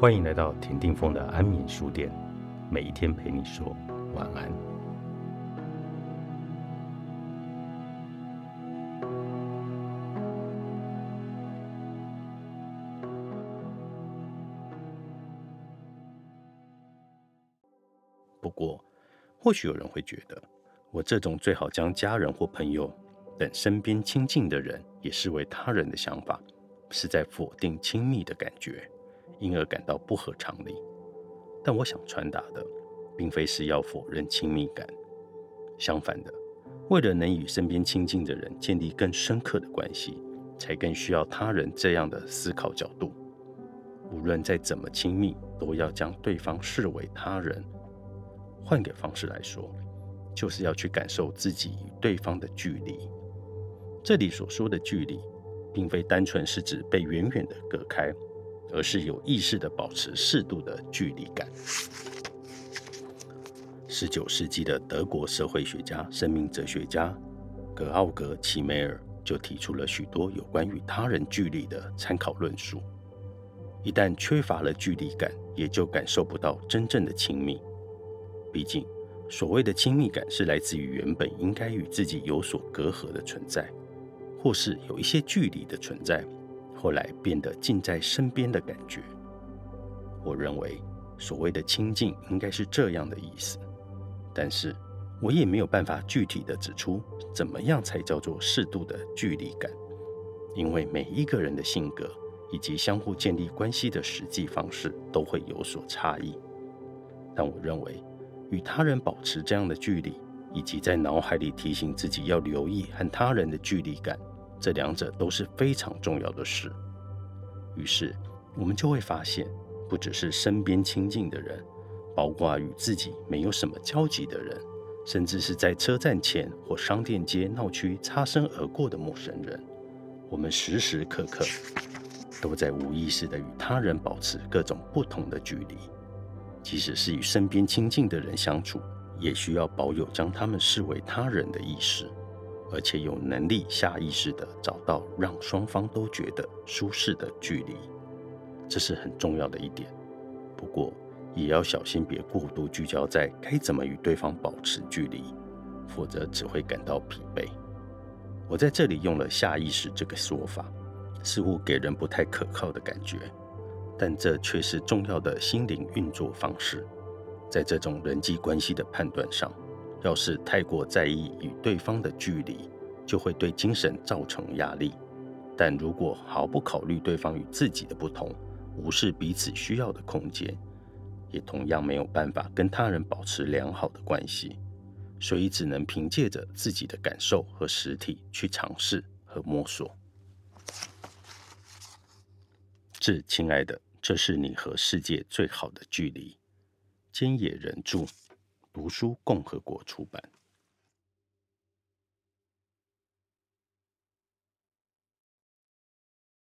欢迎来到田定峰的安眠书店，每一天陪你说晚安。不过，或许有人会觉得，我这种最好将家人或朋友等身边亲近的人也视为他人的想法，是在否定亲密的感觉。因而感到不合常理，但我想传达的，并非是要否认亲密感。相反的，为了能与身边亲近的人建立更深刻的关系，才更需要他人这样的思考角度。无论再怎么亲密，都要将对方视为他人。换个方式来说，就是要去感受自己与对方的距离。这里所说的距离，并非单纯是指被远远的隔开。而是有意识的保持适度的距离感。十九世纪的德国社会学家、生命哲学家格奥格·齐梅尔就提出了许多有关与他人距离的参考论述。一旦缺乏了距离感，也就感受不到真正的亲密。毕竟，所谓的亲密感是来自于原本应该与自己有所隔阂的存在，或是有一些距离的存在。后来变得近在身边的感觉。我认为所谓的亲近应该是这样的意思，但是我也没有办法具体的指出怎么样才叫做适度的距离感，因为每一个人的性格以及相互建立关系的实际方式都会有所差异。但我认为与他人保持这样的距离，以及在脑海里提醒自己要留意和他人的距离感。这两者都是非常重要的事。于是，我们就会发现，不只是身边亲近的人，包括与自己没有什么交集的人，甚至是在车站前或商店街闹区擦身而过的陌生人，我们时时刻刻都在无意识的与他人保持各种不同的距离。即使是与身边亲近的人相处，也需要保有将他们视为他人的意识。而且有能力下意识地找到让双方都觉得舒适的距离，这是很重要的一点。不过也要小心，别过度聚焦在该怎么与对方保持距离，否则只会感到疲惫。我在这里用了“下意识”这个说法，似乎给人不太可靠的感觉，但这却是重要的心灵运作方式。在这种人际关系的判断上。要是太过在意与对方的距离，就会对精神造成压力；但如果毫不考虑对方与自己的不同，无视彼此需要的空间，也同样没有办法跟他人保持良好的关系。所以只能凭借着自己的感受和实体去尝试和摸索。致亲爱的，这是你和世界最好的距离。菅野人著。读书共和国出版。